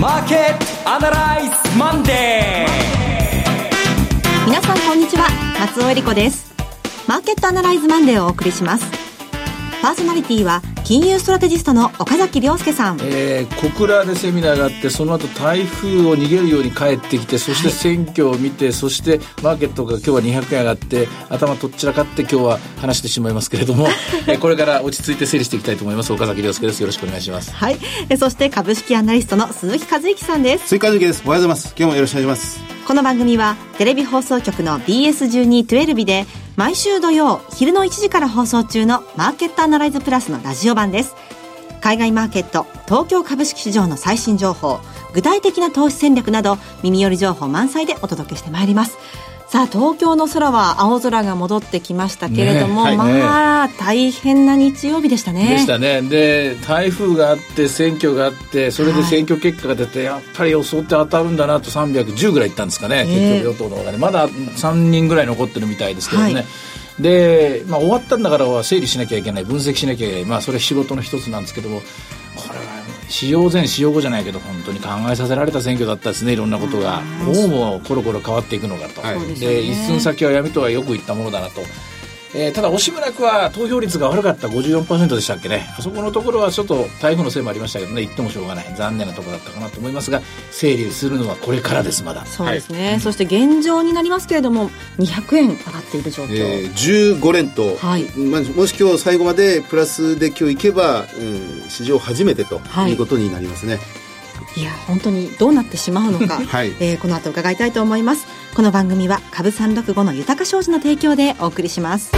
マーケットアナライズマンデー。皆さんこんにちは。松尾英里子です。マーケットアナライズマンデーをお送りします。パーソナリティは金融ストラテジストの岡崎良介さん、えー、小倉でセミナーがあってその後台風を逃げるように帰ってきてそして選挙を見て、はい、そしてマーケットが今日は200円上がって頭とっちらかって今日は話してしまいますけれども、えー、これから落ち着いて整理していきたいと思います。岡崎良介です。よろしくお願いします。はい。えそして株式アナリストの鈴木和之さんです。鈴木和之です。おはようございます。今日もよろしくお願いします。この番組はテレビ放送局の BS1212 で毎週土曜昼の1時から放送中のマーケットアナライズプラスのラジオ版です。海外マーケット東京株式市場の最新情報具体的な投資戦略など耳寄り情報満載でお届けしてまいります。さあ東京の空は青空が戻ってきましたけれども、ねはい、まあ、ね、大変な日曜日でしたね。でしたね。で台風があって選挙があってそれで選挙結果が出て、はい、やっぱり予想って当たるんだなと310ぐらいいったんですかね、結局与党の方がね。まだ3人ぐらい残ってるみたいですけどね、はいで、まあ、終わったんだからは整理しなきゃいけない分析しなきゃいけない、まあ、それ仕事の一つなんですけどもこれは使用前使用後じゃないけど本当に考えさせられた選挙だったですねいろんなことが。こうもコロコロ変わっていくのかと、はい、で一寸先は闇とはよく言ったものだなとえー、ただ、惜しむなくは投票率が悪かった54%でしたっけね、あそこのところはちょっと台風のせいもありましたけどね、言ってもしょうがない、残念なところだったかなと思いますが、整理するのはこれからです、まだ。そうですね、はい、そして現状になりますけれども、200円上がっている状況、えー、15連と、はい。まあ、もし今日最後までプラスで今日いけば、うん、史上初めてとい。うことになりますね。はいいや本当にどうなってしまうのか、はい、えー、この後伺いたいと思いますこの番組は株三六五の豊か商事の提供でお送りします。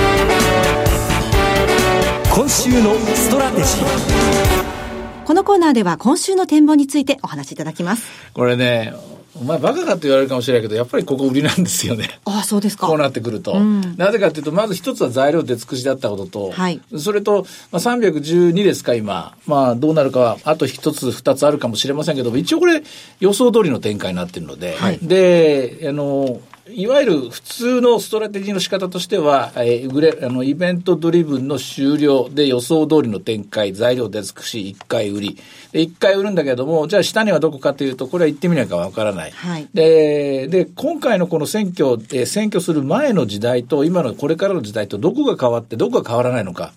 今週のストラテジー。このコーナーでは今週の展望についてお話しいただきます。これねお前バカかって言われるかもしれないけど、やっぱりここ売りなんですよね。ああ、そうですか。こうなってくると。うん、なぜかっていうと、まず一つは材料出尽くしだったことと、はい、それと、まあ、312ですか、今。まあ、どうなるかは、あと一つ、二つあるかもしれませんけど、一応これ、予想通りの展開になってるので、はい、で、あの、いわゆる普通のストラテジーの仕方としては、えー、グレあのイベントドリブンの終了で予想通りの展開、材料出尽くし、1回売り。で、1回売るんだけども、じゃあ下にはどこかというと、これは言ってみないかわからない。はい、で、で、今回のこの選挙、えー、選挙する前の時代と今のこれからの時代とどこが変わってどこが変わらないのか。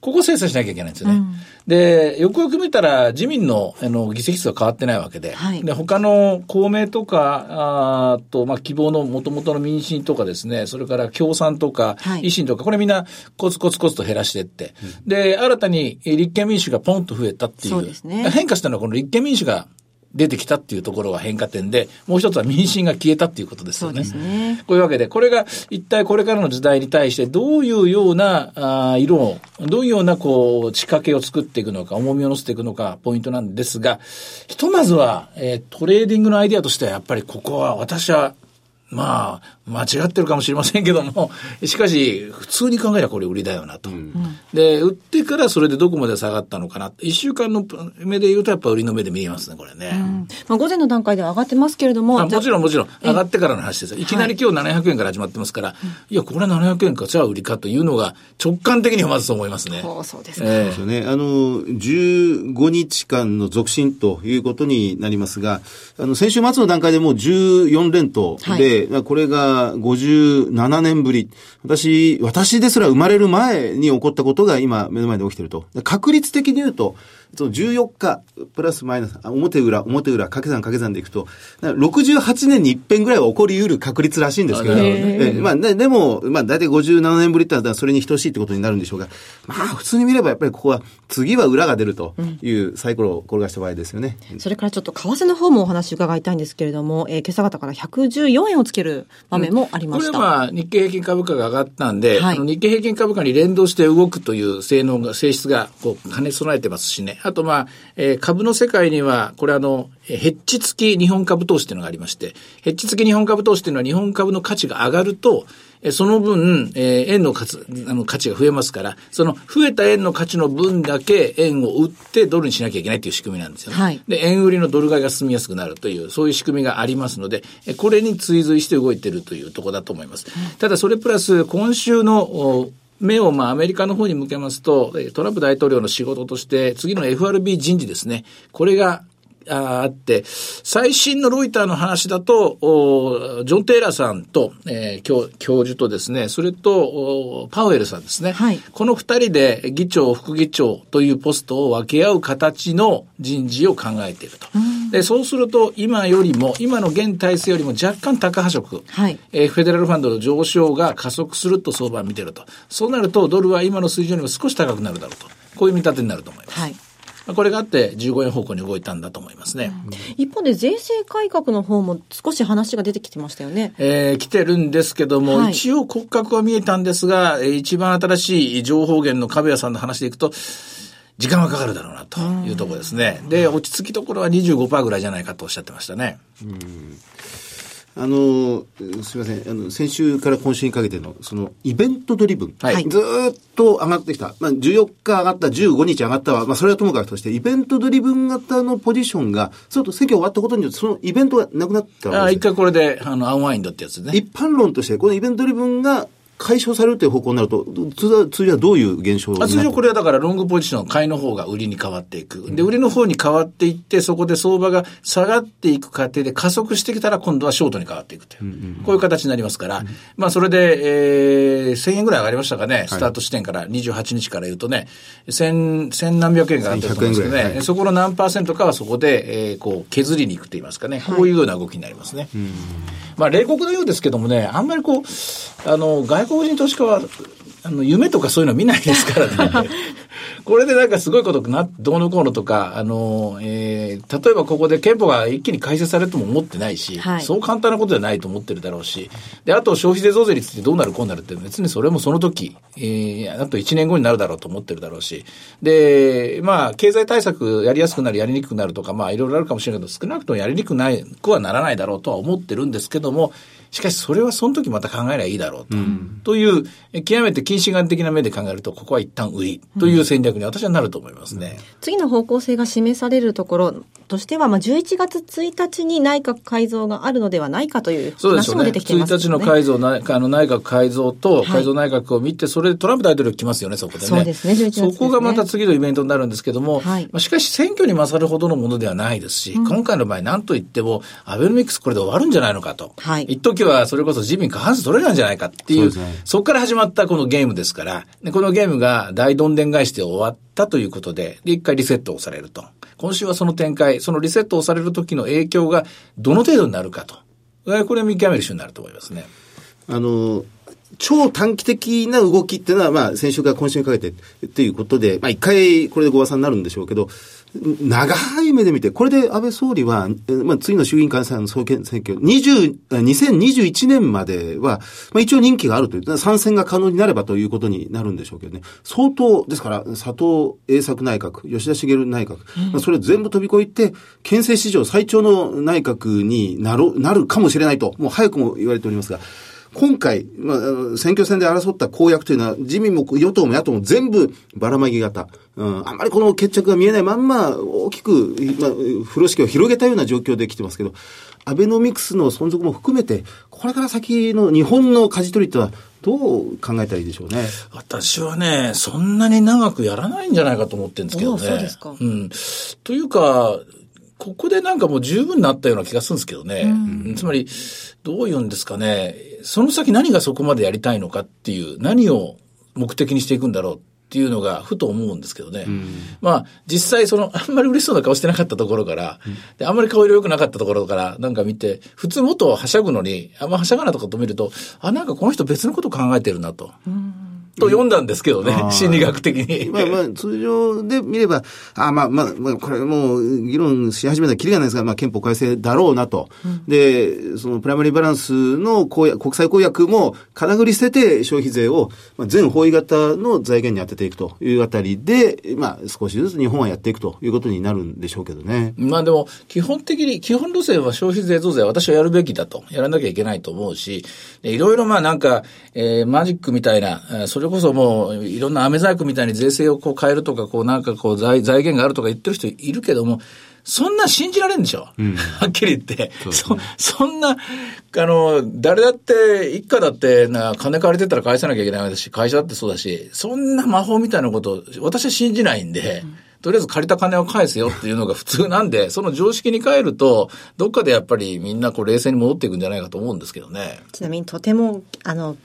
ここ精査しなきゃいけないんですよね。うん、で、よくよく見たら自民のあの議席数は変わってないわけで、はい、で他の公明とか、あと、まあ、希望の元々の民進とかですね、それから共産とか、維新とか、これみんなコツコツコツと減らしていって、うん、で、新たに立憲民主がポンと増えたっていう。うね、変化したのはこの立憲民主が出てきたっていうところが変化点で、もう一つは民進が消えたっていうことですよね。そうですね。こういうわけで、これが一体これからの時代に対してどういうようなあ色を、どういうようなこう仕掛けを作っていくのか、重みを乗せていくのか、ポイントなんですが、ひとまずは、えー、トレーディングのアイデアとしてはやっぱりここは私はまあ、間違ってるかもしれませんけども、しかし、普通に考えればこれ売りだよなと、うん。で、売ってからそれでどこまで下がったのかな。一週間の目で言うとやっぱ売りの目で見えますね、これね。うん、まあ、午前の段階では上がってますけれども。もちろんもちろん、上がってからの話です。いきなり今日700円から始まってますから、はい、いや、これ700円か、じゃあ売りかというのが直感的にはまずそう思いますね。そうですね。えー、ね。あの、15日間の続伸ということになりますが、あの、先週末の段階でもう14連投で、はいこれが57年ぶり。私、私ですら生まれる前に起こったことが今目の前で起きてると。確率的に言うと、その14日、プラスマイナス、表裏、表裏、掛け算掛け算でいくと、68年に一遍ぐらいは起こり得る確率らしいんですけど、えまあ、ででも、まあ、大体57年ぶりってのはそれに等しいってことになるんでしょうが、まあ、普通に見ればやっぱりここは、次は裏が出るというサイコロを転がした場合ですよね。うん、それからちょっと為替の方もお話伺いたいんですけれども、えー、今朝方から114円をつける場面もありました。うん、これはまあ、日経平均株価が上がったんで、はい、日経平均株価に連動して動くという性能が、性質が、こう、兼ね備えてますしね。あとまあ、えー、株の世界には、これあの、ヘッジ付き日本株投資っていうのがありまして、ヘッジ付き日本株投資っていうのは日本株の価値が上がると、その分、えー、円の価値あの価値が増えますから、その増えた円の価値の分だけ円を売ってドルにしなきゃいけないという仕組みなんですよね。はい、で、円売りのドル買いが進みやすくなるという、そういう仕組みがありますので、これに追随して動いているというところだと思います。ただ、それプラス、今週の目をまあアメリカの方に向けますと、トランプ大統領の仕事として、次の FRB 人事ですね。これがあって、最新のロイターの話だと、ジョン・テイラーさんと、えー、教教授とですね、それとパウエルさんですね。はい、この二人で議長、副議長というポストを分け合う形の人事を考えていると。で、そうすると、今よりも、今の現体制よりも若干高破色、はい、えー、フェデラルファンドの上昇が加速すると相場を見てると。そうなると、ドルは今の水準よりも少し高くなるだろうと。こういう見立てになると思います。はいこれがあって15円方向に動いたんだと思いますね。うん、一方で税制改革の方も少し話が出てきてましたよね。えー、来てるんですけども、はい、一応骨格は見えたんですが、一番新しい情報源の壁谷さんの話でいくと、時間はかかるだろうなというところですね。で、落ち着きところは25%ぐらいじゃないかとおっしゃってましたね。うんあの、すみません。あの、先週から今週にかけての、その、イベントドリブン。はい。ずっと上がってきた。まあ、14日上がった、15日上がったは、まあ、それはともかくとして、イベントドリブン型のポジションが、そうと選挙終わったことによって、そのイベントがなくなったああ、一回これで、あの、アンワインドってやつね。一般論として、このイベントドリブンが解消されるという方向になると、通常はどういう現象通常これはだからロングポジション、買いの方が売りに変わっていく。で、売りの方に変わっていって、そこで相場が下がっていく過程で加速してきたら今度はショートに変わっていくという、こういう形になりますから、まあそれで、えー、1000円ぐらい上がりましたかね、スタート地点から。28日から言うとね、千、千何百円が上がってると思うんですけどね、はい、そこの何パーセントかはそこで、えー、こう削りに行くと言いますかね、こういうような動きになりますね。まあ冷酷のようですけどもね、あんまりこう、あの、外国人投資家は、あの、夢とかそういうの見ないですからね。これでなんかすごいことな、どうのこうのとか、あの、えー、例えばここで憲法が一気に改正されるとも思ってないし、はい、そう簡単なことじゃないと思ってるだろうし、で、あと消費税増税率ってどうなるこうなるって別にそれもその時、えー、あと1年後になるだろうと思ってるだろうし、で、まあ、経済対策やりやすくなる、やりにくくなるとか、まあ、いろいろあるかもしれないけど、少なくともやりにくくないくはならないだろうとは思ってるんですけども、しかしそれはその時また考えればいいだろうと。うん、という、極めて近視眼的な目で考えると、ここは一旦売りという戦略に私はなると思いますね。うん、次の方向性が示されるところとしては、まあ、11月1日に内閣改造があるのではないかという話も出てきていますね。1日の改造、あの内閣改造と改造内閣を見て、それでトランプ大統領来ますよね、そこでね。そうですね、11月、ね、そこがまた次のイベントになるんですけども、はい、まあ、しかし選挙に勝るほどのものではないですし、うん、今回の場合何と言っても、アベノミクスこれで終わるんじゃないのかと。はい、一時はそれこそ自民過半数取れないんじゃないかっていう、そ、ね、こから始まったこのゲームですから、でこのゲームが大どんでん返しで終わったということで、で、一回リセットをされると。今週はその展開、そのリセットをされる時の影響がどの程度になるかと。これ見極める週になると思いますね。あの、超短期的な動きっていうのは、まあ、先週から今週にかけてっていうことで、まあ、一回これでご和算になるんでしょうけど、長い目で見て、これで安倍総理は、まあ、次の衆議院解散総選挙、20、2021年までは、まあ、一応任期があるという、参戦が可能になればということになるんでしょうけどね。相当、ですから、佐藤栄作内閣、吉田茂内閣、まあ、それ全部飛び越えて、憲政史上最長の内閣になる、なるかもしれないと、もう早くも言われておりますが、今回、まあ、選挙戦で争った公約というのは、自民も与党も野党も全部ばらまき型。うん、あんまりこの決着が見えないまんま、大きく、まあ、風呂敷を広げたような状況で来てますけど、アベノミクスの存続も含めて、これから先の日本の舵取りとは、どう考えたらいいでしょうね？私はね、そんなに長くやらないんじゃないかと思ってるんですけどね。そうですか。うん。というか、ここでなんかもう十分になったような気がするんですけどね。うん、つまり、どういうんですかね。その先何がそこまでやりたいのかっていう、何を目的にしていくんだろうっていうのが、ふと思うんですけどね。うん、まあ、実際その、あんまり嬉しそうな顔してなかったところから、うん、であんまり顔色良くなかったところから、なんか見て、普通もっとはしゃぐのに、あんまはしゃがなとかと見ると、あ、なんかこの人別のこと考えてるなと。うんと読んだんですけどね、心理学的に。まあまあ、通常で見れば、あまあまあ、まあ、これもう議論し始めたらきりがないですが、まあ憲法改正だろうなと。うん、で、そのプライマリーバランスの公約国際公約も、かなぐり捨てて消費税を、まあ、全方位型の財源に当てていくというあたりで、まあ少しずつ日本はやっていくということになるんでしょうけどね。まあでも、基本的に、基本路線は消費税増税は私はやるべきだと、やらなきゃいけないと思うし、いろいろまあなんか、えー、マジックみたいな、それこそもう、いろんな飴細工みたいに税制をこう変えるとか、こうなんかこう財財源があるとか言ってる人いるけども、そんな信じられんでしょ、うん、はっきり言って。そ、ね、そんな、あの、誰だって、一家だってな、金借りてたら返さなきゃいけないわけだし、会社だってそうだし、そんな魔法みたいなこと、私は信じないんで、うんとりあえず借りた金を返せよっていうのが普通なんで、その常識に変えると、どっかでやっぱりみんなこう冷静に戻っていくんじゃないかと思うんですけどね。ちなみにとても、あの、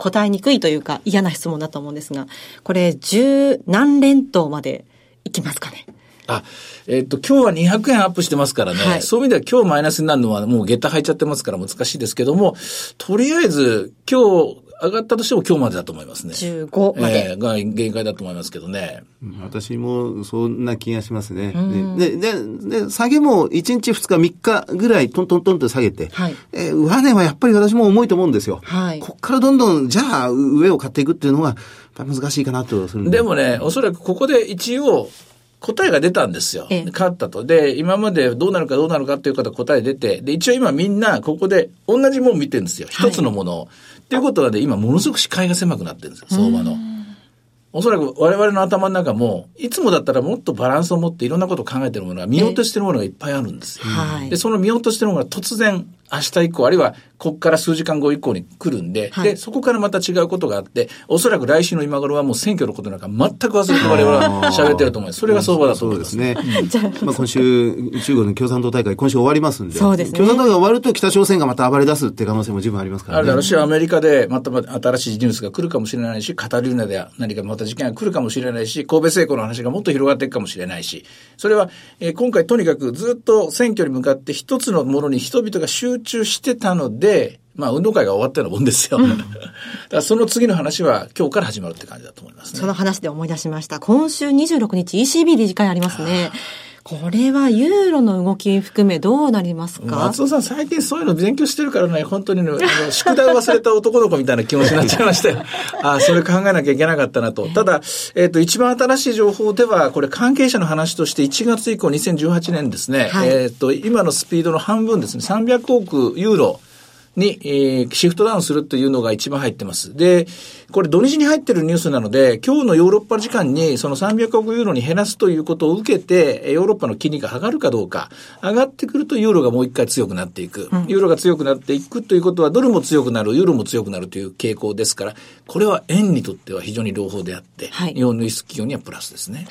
答えにくいというか嫌な質問だと思うんですが、これ十何連投までいきますかね。あ、えっ、ー、と、今日は200円アップしてますからね、はい、そういう意味では今日マイナスになるのはもう下駄入っちゃってますから難しいですけども、とりあえず今日上がったとしても今日までだと思いますね。15まで。えー、が限界だと思いますけどね。私もそんな気がしますね。ででで、下げも1日2日3日ぐらいトントントンと下げて、はい、えー、上値はやっぱり私も重いと思うんですよ。はい、こっからどんどん、じゃあ上を買っていくっていうのが難しいかなとするでもね、おそらくここで一応、答えが出たんですよ。勝ったと。で、今までどうなるかどうなるかっていう方答え出て、で、一応今みんなここで同じもん見てるんですよ。一つのものを。っていうことはね、今ものすごく視界が狭くなってるんですよ、相場の。おそらく我々の頭の中も、いつもだったらもっとバランスを持っていろんなことを考えてるものが見落としてるものがいっぱいあるんですよ。で、その見落としてるものが突然明日以降、あるいはここから数時間後以降に来るんで、はい、で、そこからまた違うことがあって、おそらく来週の今頃はもう選挙のことなんか全く忘れて我々は喋ってると思います。それが相場だと思います。そうですね。まあ今週、中国の共産党大会、今週終わりますんで、そうですね。共産党が終わると北朝鮮がまた暴れ出すって可能性も十分ありますからね。あるだろうし、アメリカでまた新しいニュースが来るかもしれないし、カタルーナで何かまた事件が来るかもしれないし、神戸成功の話がもっと広がっていくかもしれないし、それは、えー、今回とにかくずっと選挙に向かって一つのものに人々が集中してたので、まあ、運動会が終わったようなもんですよ。うん、だからその次の話は今日から始まるって感じだと思いますね。その話で思い出しました。今週26日 ECB 理事会ありますね。これはユーロの動き含めどうなりますか？松尾さん最近そういうの勉強してるからね、本当に、ね、宿題を忘れた男の子みたいな気持ちになっちゃいましたよ。ああ、それ考えなきゃいけなかったなと。ただ、えっ、ー、と、一番新しい情報では、これ関係者の話として1月以降2018年ですね、はい、えっ、ー、と、今のスピードの半分ですね、300億ユーロ、に、えー、シフトダウンするというのが一番入ってます。で、これ土日に入ってるニュースなので、今日のヨーロッパ時間にその300億ユーロに減らすということを受けて、ヨーロッパの金利が上がるかどうか、上がってくるとユーロがもう一回強くなっていく。ユーロが強くなっていくということは、ドルも強くなる、ユーロも強くなるという傾向ですから、これは円にとっては非常に朗報であって、はい、日本の輸出企業にはプラスですね。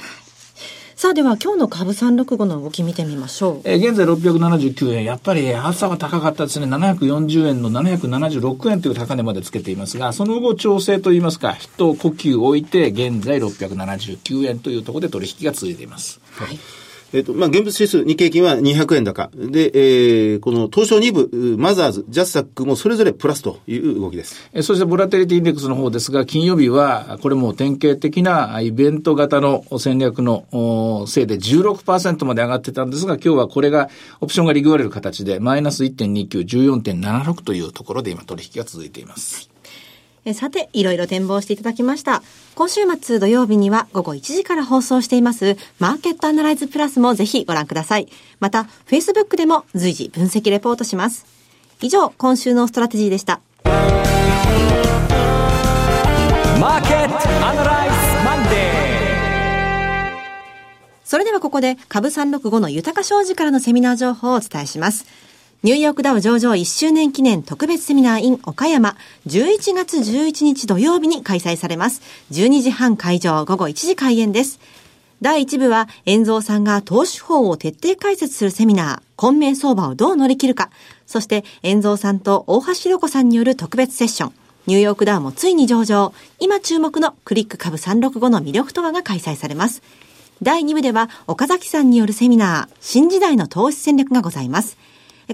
さあでは今日の株365の動き見てみましょう。えー、現在679円。やっぱり朝は高かったですね。740円の776円という高値までつけていますが、その後調整といいますか、一呼吸置いて、現在679円というところで取引が続いています。はい。えっ、と、まあ、現物指数、日経金は200円高。で、えー、この東証2部、マザーズ、ジャスタックもそれぞれプラスという動きです。えー、そして、ボラテリティインデックスの方ですが、金曜日は、これも典型的なイベント型の戦略のせいで16%まで上がってたんですが、今日はこれが、オプションがリグわれる形で、マイナス1.29、14.76というところで今取引が続いています。えさて、いろいろ展望していただきました。今週末土曜日には午後1時から放送していますマーケットアナライズプラスもぜひご覧ください。また、Facebook でも随時分析レポートします。以上、今週のストラテジーでした。マーケットアナライズマンデーそれではここで株365の豊商事からのセミナー情報をお伝えします。ニューヨークダウ上場1周年記念特別セミナー in 岡山、11月11日土曜日に開催されます。12時半会場、午後1時開演です。第1部は、遠蔵さんが投資法を徹底解説するセミナー、混迷相場をどう乗り切るか。そして、遠蔵さんと大橋弘子さんによる特別セッション。ニューヨークダウもついに上場。今注目のクリック株365の魅力とはが開催されます。第2部では、岡崎さんによるセミナー、新時代の投資戦略がございます。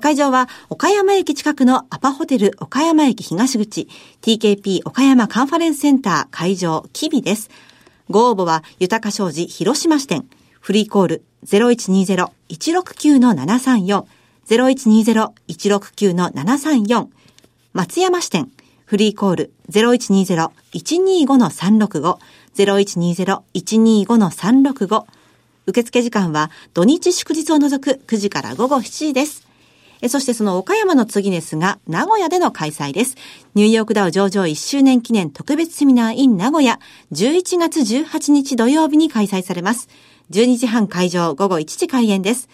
会場は岡山駅近くのアパホテル岡山駅東口 TKP 岡山カンファレンスセンター会場キビです。ご応募は豊か商事広島支店フリーコール0120-169-734 0120-169-734松山支店フリーコール0120-125-365 0120-125-365受付時間は土日祝日を除く9時から午後7時です。そしてその岡山の次ですが、名古屋での開催です。ニューヨークダウ上場1周年記念特別セミナー in 名古屋、11月18日土曜日に開催されます。12時半会場、午後1時開演です。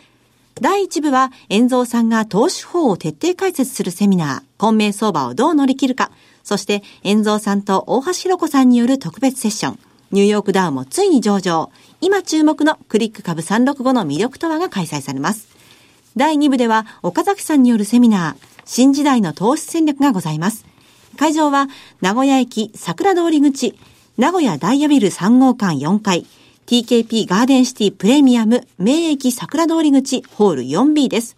第1部は、遠蔵さんが投資法を徹底解説するセミナー、混迷相場をどう乗り切るか、そして、遠蔵さんと大橋弘子さんによる特別セッション。ニューヨークダウもついに上場。今注目のクリック株365の魅力とはが開催されます。第2部では岡崎さんによるセミナー、新時代の投資戦略がございます。会場は名古屋駅桜通り口、名古屋ダイヤビル3号館4階、TKP ガーデンシティプレミアム名駅桜通り口ホール 4B です。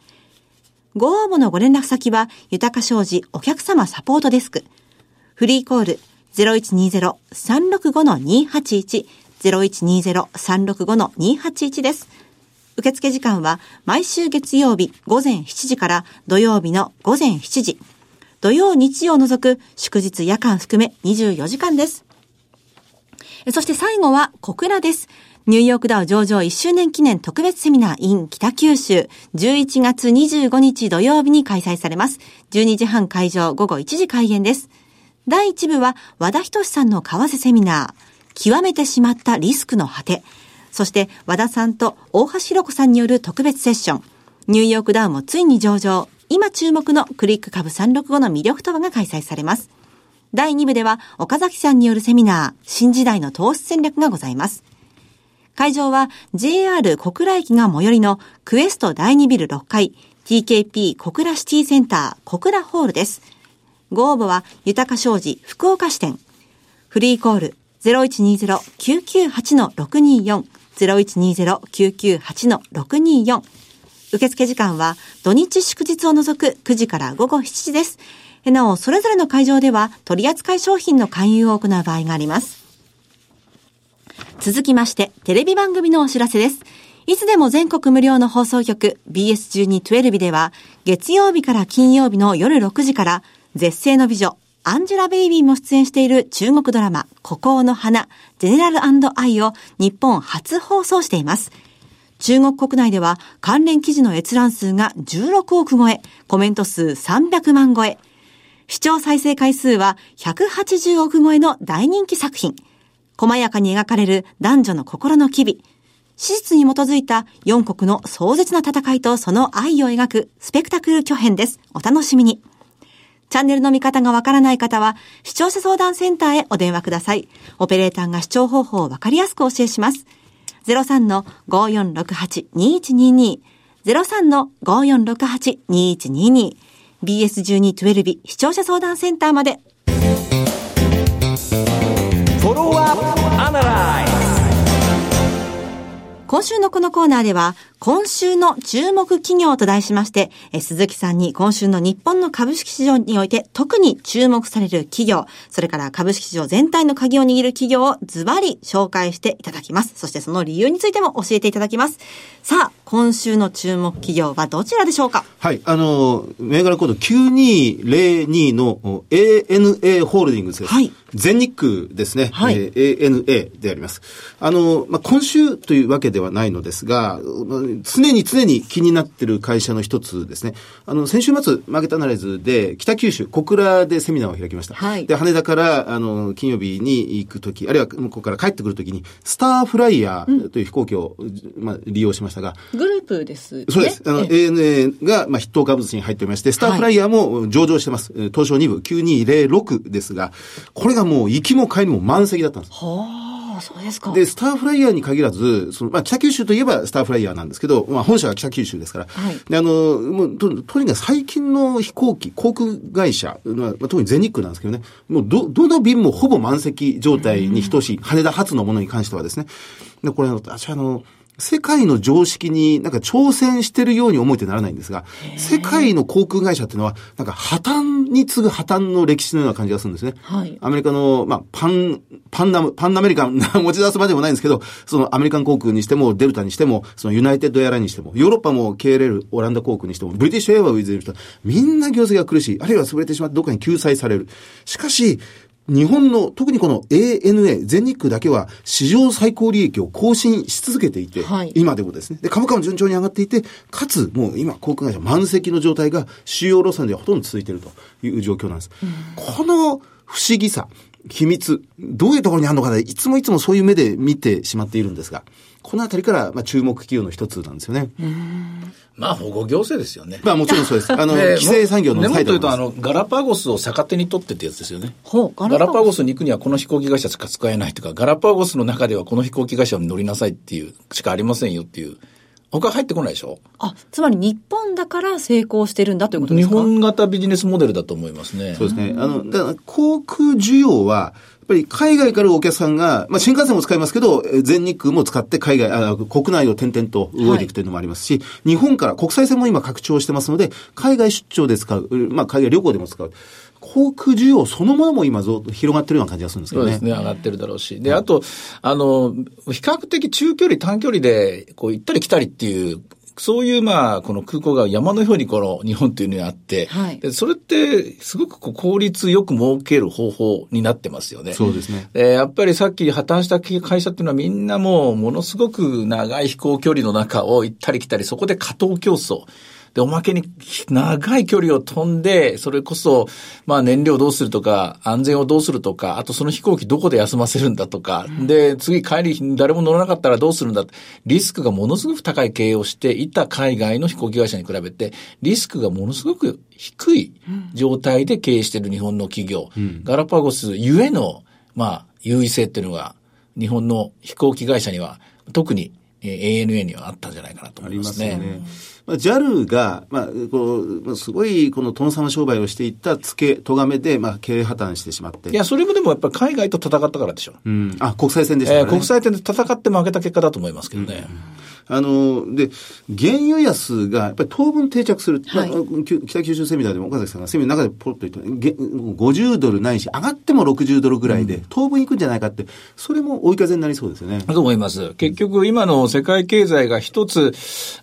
ご応募のご連絡先は、豊か商事お客様サポートデスク。フリーコール0120-365-281 0120-365-281です。受付時間は毎週月曜日午前7時から土曜日の午前7時。土曜日曜を除く祝日夜間含め24時間です。そして最後は小倉です。ニューヨークダウ上場1周年記念特別セミナー in 北九州11月25日土曜日に開催されます。12時半会場午後1時開演です。第1部は和田仁さんの為替セミナー、極めてしまったリスクの果て。そして和田さんと大橋弘子さんによる特別セッション。ニューヨークダウもついに上場。今注目のクリック株365の魅力とはが開催されます。第2部では岡崎さんによるセミナー、新時代の投資戦略がございます。会場は JR 小倉駅が最寄りのクエスト第2ビル6階 TKP 小倉シティセンター小倉ホールです。ご応募は豊か商事福岡支店。フリーコール0120-998-624 0120-998-624受付時間は土日祝日を除く9時から午後7時です。なお、それぞれの会場では取扱い商品の勧誘を行う場合があります。続きまして、テレビ番組のお知らせです。いつでも全国無料の放送局 BS1212 では、月曜日から金曜日の夜6時から、絶世の美女、アンジェラ・ベイビーも出演している中国ドラマ、孤高の花、ジェネラルアイを日本初放送しています。中国国内では関連記事の閲覧数が16億超え、コメント数300万超え、視聴再生回数は180億超えの大人気作品。細やかに描かれる男女の心の機微。史実に基づいた4国の壮絶な戦いとその愛を描くスペクタクル巨編です。お楽しみに。チャンネルの見方がわからない方は、視聴者相談センターへお電話ください。オペレーターが視聴方法をわかりやすくお教えします。03-5468-2122 03-5468-2122 BS1212 視聴者相談センターまで。今週のこのコーナーでは、今週の注目企業と題しまして、え鈴木さんに今週の日本の株式市場において特に注目される企業、それから株式市場全体の鍵を握る企業をズバリ紹介していただきます。そしてその理由についても教えていただきます。さあ、今週の注目企業はどちらでしょうか？はい、あの、銘柄コード9202の ANA ホールディングスです。はい。全日空ですね。はい。えー、ANA であります。あの、まあ、今週というわけではないのですが、常に常に気になっている会社の一つですね。あの、先週末、マーケットアナライズで、北九州、小倉でセミナーを開きました。はい。で、羽田から、あの、金曜日に行くとき、あるいは向こうから帰ってくるときに、スターフライヤーという飛行機を、うん、まあ、利用しましたが。グループです、ね、そうです。あの、ANA が、まあ、筆頭株主に入っておりまして、スターフライヤーも上場してます。はい、東証2部9206ですが、これがもう、行きも帰りも満席だったんです。はあ。そうですか。で、スターフライヤーに限らず、その、まあ、北九州といえばスターフライヤーなんですけど、まあ、本社は北九州ですから。はい。で、あの、もう、と、とにかく最近の飛行機、航空会社、まあ、特に全日空なんですけどね、もう、ど、どの便もほぼ満席状態に等しい、羽田発のものに関してはですね。で、これ、私、あの、世界の常識になんか挑戦してるように思えてならないんですが、世界の航空会社っていうのは、なんか破綻に次ぐ破綻の歴史のような感じがするんですね。はい。アメリカの、まあ、パン、パンナム、パンアメリカン 持ち出すまでもないんですけど、そのアメリカン航空にしても、デルタにしても、そのユナイテッドエアラインにしても、ヨーロッパも KLL、オランダ航空にしても、ブリティッシュエアウィズにしても、みんな業績が苦しい。あるいは潰れてしまってどっかに救済される。しかし、日本の、特にこの ANA、全日空だけは史上最高利益を更新し続けていて、はい、今でもですね。で、株価も順調に上がっていて、かつ、もう今、航空会社満席の状態が主要路線ではほとんど続いているという状況なんです。この不思議さ。秘密、どういうところにあるのかな、いつもいつもそういう目で見てしまっているんですが、このあたりから、まあ、注目企業の一つなんですよね。まあ、保護行政ですよね。まあ、もちろんそうです。あの、規制産業のサイドというと、あの、ガラパゴスを逆手に取ってってやつですよね。ガラパゴスに行くにはこの飛行機会社しか使えないとか、ガラパゴスの中ではこの飛行機会社に乗りなさいっていうしかありませんよっていう。他入ってこないでしょ？あ、つまり日本だから成功してるんだということですか？日本型ビジネスモデルだと思いますね。そうですね。あの、だから航空需要は、やっぱり海外からお客さんが、まあ、新幹線も使いますけど、全日空も使って海外、あ国内を転々と動いていくというのもありますし、はい、日本から国際線も今拡張してますので、海外出張で使う、まあ、海外旅行でも使う。航空需要そのものも今ずっと広がってるような感じがするんですけどね。そうですね、上がってるだろうし。で、あと、あの、比較的中距離、短距離で、こう、行ったり来たりっていうそういうまあ、この空港が山のようにこの日本というのにあって、はい、でそれってすごくこう効率よく儲ける方法になってますよね。そうですね。で、やっぱりさっき破綻した会社っていうのはみんなもうものすごく長い飛行距離の中を行ったり来たり、そこで過当競争。で、おまけに長い距離を飛んで、それこそ、まあ燃料どうするとか、安全をどうするとか、あとその飛行機どこで休ませるんだとか、で、次帰り誰も乗らなかったらどうするんだリスクがものすごく高い経営をしていた海外の飛行機会社に比べて、リスクがものすごく低い状態で経営している日本の企業、うん、ガラパゴスゆえの、まあ、優位性っていうのが、日本の飛行機会社には、特に ANA にはあったんじゃないかなと思いますね。ありますね。まあ、JAL が、まあ、こう、すごい、この殿様商売をしていった付け、咎めで、まあ、経営破綻してしまって。いや、それもでもやっぱり海外と戦ったからでしょ。うん。あ、国際戦でしたね。えー、国際戦で戦って負けた結果だと思いますけどね。うんあの、で、原油安がやっぱり当分定着する。はい、まあ、北九州セミナーでも岡崎さんがセミナーの中でポロッと言った50ドルないし、上がっても60ドルぐらいで、当分いくんじゃないかって、それも追い風になりそうですよね。と思います。結局、今の世界経済が一つ、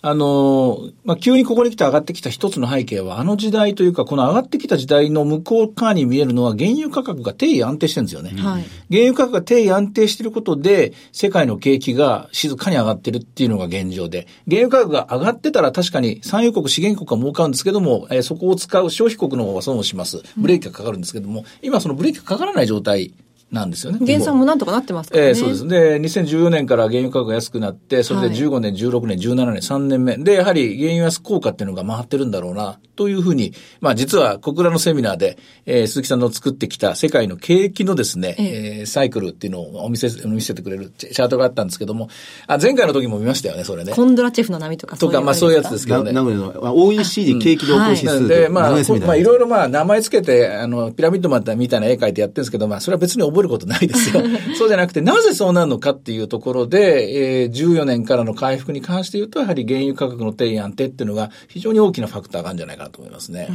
あの、まあ、急にここに来て上がってきた一つの背景は、あの時代というか、この上がってきた時代の向こう側に見えるのは、原油価格が定位安定してるんですよね。はい、原油価格が低位安定していることで、世界の景気が静かに上がってるっていうのが現状で、原油価格が上がってたら確かに産油国、資源国は儲かるんですけども、えー、そこを使う消費国の方は損をします。ブレーキがかかるんですけども、今そのブレーキがかからない状態なんですよね。減産もなんとかなってますからね。えー、そうです。で、2014年から原油価格が安くなって、それで15年、16年、17年、3年目。で、やはり原油安効果っていうのが回ってるんだろうな、というふうに、まあ実は小倉のセミナーで、えー、鈴木さんの作ってきた世界の景気のですね、えー、サイクルっていうのをお見せ、見せてくれるチャートがあったんですけども、あ、前回の時も見ましたよね、それね。コンドラチェフの波とかとか、まあそういうやつですけどね。なので、OECD 景気動向指数、うん、で、まあ、まあいろいろまあ名前つけて、あの、ピラミッドマンみたいな絵描いてやってるんですけど、まあそれは別に覚えることないですよ。そうじゃなくて、なぜそうなるのかっていうところで、えー、14年からの回復に関して言うと、やはり原油価格の低安定っていうのが非常に大きなファクターがあるんじゃないかなと思いますね。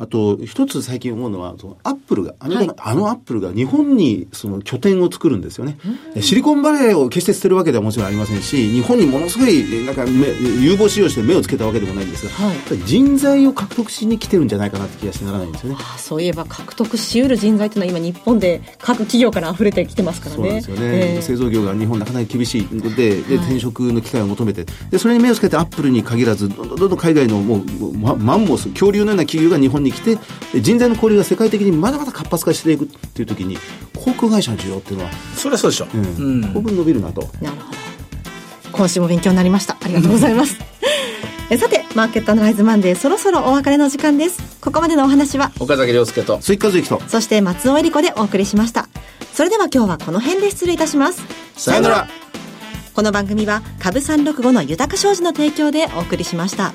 あと、一つ最近思うのは、そのアップルが、アメリカの、はい、あのアップルが日本にその拠点を作るんですよね。シリコンバレーを決して捨てるわけではもちろんありませんし、日本にものすごい、なんか、有望使用して目をつけたわけでもないんですが、はい、人材を獲得しに来てるんじゃないかなって気がしてならないんですよね。あそういえば獲得しうる人材というのは今日本で各企業から溢れてきてますからね。そうですよね。えー、製造業が日本なかなか厳しいので、で、転職の機会を求めて、で、それに目をつけてアップルに限らず、どんどんどん海外のもう、マンモス、恐竜のような企業が日本に来て、人材の交流が世界的にまだまだ活発化していくっていう時に航空会社の需要っていうのはそれはそうでしょ。う、うん。当分伸びるなと。なるほど。今週も勉強になりました。ありがとうございます。えさてマーケットアナライズマンデーそろそろお別れの時間です。ここまでのお話は岡崎亮介と鈴木和之とそして松尾恵里子でお送りしました。それでは今日はこの辺で失礼いたします。さよなら。この番組は株365の豊か商事の提供でお送りしました。